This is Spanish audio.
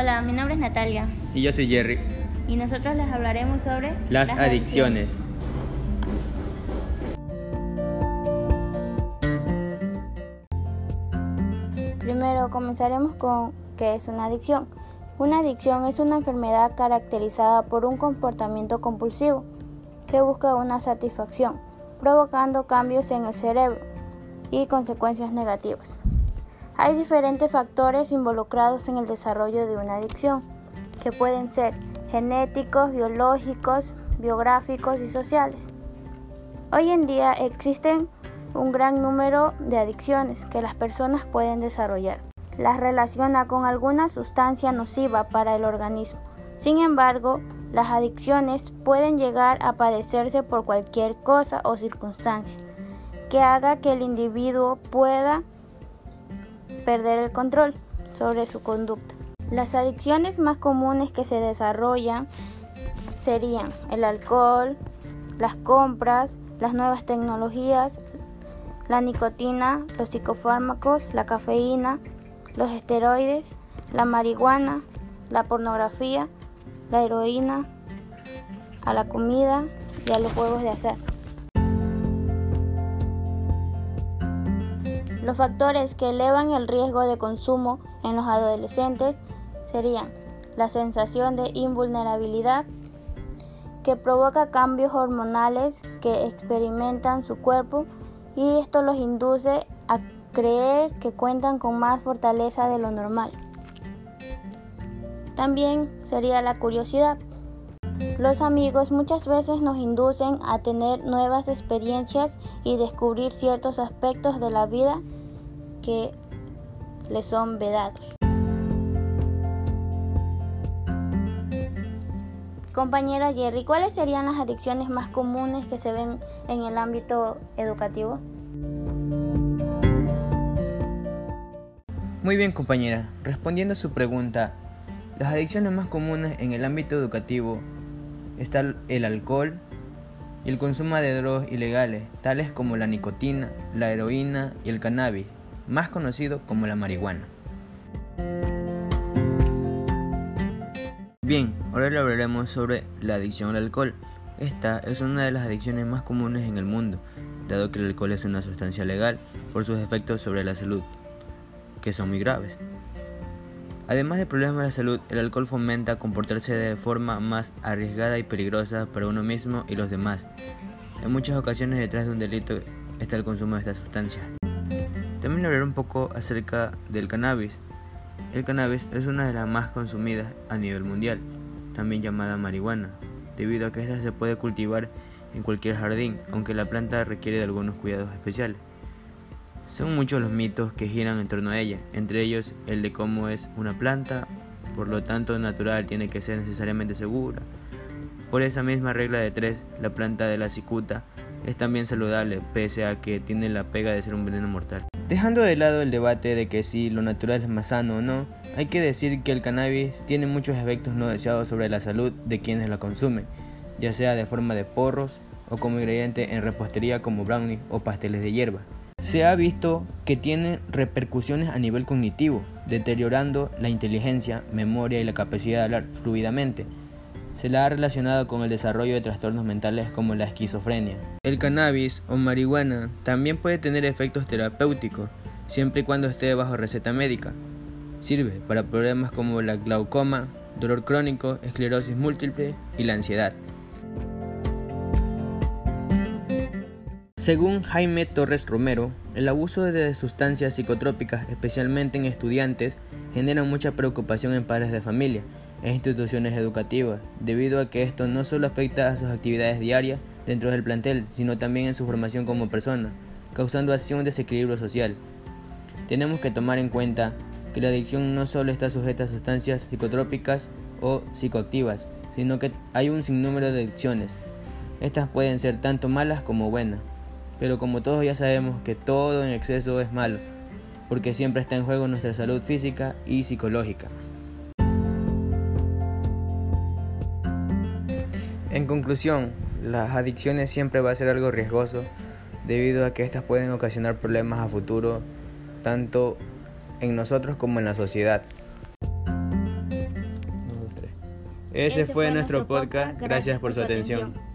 Hola, mi nombre es Natalia Y yo soy Jerry. y nosotros les hablaremos sobre Las adicciones. Primero comenzaremos con qué es una adicción. Una adicción es una enfermedad caracterizada por un comportamiento compulsivo que busca una satisfacción, provocando cambios en el cerebro y consecuencias negativas. Hay diferentes factores involucrados en el desarrollo de una adicción, que pueden ser genéticos, biológicos, biográficos y sociales. Hoy en día existen un gran número de adicciones que las personas pueden desarrollar. Las relaciona con alguna sustancia nociva para el organismo. Sin embargo, las adicciones pueden llegar a padecerse por cualquier cosa o circunstancia que haga que el individuo pueda perder el control sobre su conducta. Las adicciones más comunes que se desarrollan serían el alcohol, las compras, las nuevas tecnologías, la nicotina, los psicofármacos, la cafeína, los esteroides, la marihuana, la pornografía, la heroína, a la comida y a los juegos de azar. Los factores que elevan el riesgo de consumo en los adolescentes serían la sensación de invulnerabilidad, que provoca cambios hormonales que experimentan su cuerpo y esto los induce a creer que cuentan con más fortaleza de lo normal. También sería la curiosidad. Los amigos muchas veces nos inducen a tener nuevas experiencias y descubrir ciertos aspectos de la vida que les son vedados. Compañera Jerry, ¿cuáles serían las adicciones más comunes que se ven en el ámbito educativo? Muy bien compañera, respondiendo a su pregunta, las adicciones más comunes en el ámbito educativo están el alcohol y el consumo de drogas ilegales, tales como la nicotina, la heroína y el cannabis, más conocido como la marihuana. Bien, ahora le hablaremos sobre la adicción al alcohol. Esta es una de las adicciones más comunes en el mundo, dado que el alcohol es una sustancia legal por sus efectos sobre la salud, que son muy graves. Además de problemas de la salud, el alcohol fomenta comportarse de forma más arriesgada y peligrosa para uno mismo y los demás. En muchas ocasiones detrás de un delito está el consumo de esta sustancia. También hablaré un poco acerca del cannabis. El cannabis es una de las más consumidas a nivel mundial, también llamada marihuana, debido a que esta se puede cultivar en cualquier jardín, aunque la planta requiere de algunos cuidados especiales. Son muchos los mitos que giran en torno a ella, entre ellos el de cómo es una planta, por lo tanto natural tiene que ser necesariamente segura. Por esa misma regla de tres, la planta de la cicuta es también saludable, pese a que tiene la pega de ser un veneno mortal. Dejando de lado el debate de que si lo natural es más sano o no, hay que decir que el cannabis tiene muchos efectos no deseados sobre la salud de quienes la consumen, ya sea de forma de porros o como ingrediente en repostería como brownies o pasteles de hierba. Se ha visto que tiene repercusiones a nivel cognitivo, deteriorando la inteligencia, memoria y la capacidad de hablar fluidamente. Se la ha relacionado con el desarrollo de trastornos mentales como la esquizofrenia. El cannabis o marihuana también puede tener efectos terapéuticos, siempre y cuando esté bajo receta médica. Sirve para problemas como la glaucoma, dolor crónico, esclerosis múltiple y la ansiedad. Según Jaime Torres Romero, el abuso de sustancias psicotrópicas, especialmente en estudiantes, genera mucha preocupación en padres de familia e instituciones educativas, debido a que esto no solo afecta a sus actividades diarias dentro del plantel, sino también en su formación como persona, causando así un desequilibrio social. Tenemos que tomar en cuenta que la adicción no solo está sujeta a sustancias psicotrópicas o psicoactivas, sino que hay un sinnúmero de adicciones. Estas pueden ser tanto malas como buenas, pero como todos ya sabemos que todo en exceso es malo, porque siempre está en juego nuestra salud física y psicológica. En conclusión, las adicciones siempre va a ser algo riesgoso debido a que estas pueden ocasionar problemas a futuro tanto en nosotros como en la sociedad. Ese, fue, nuestro podcast. Gracias por su atención.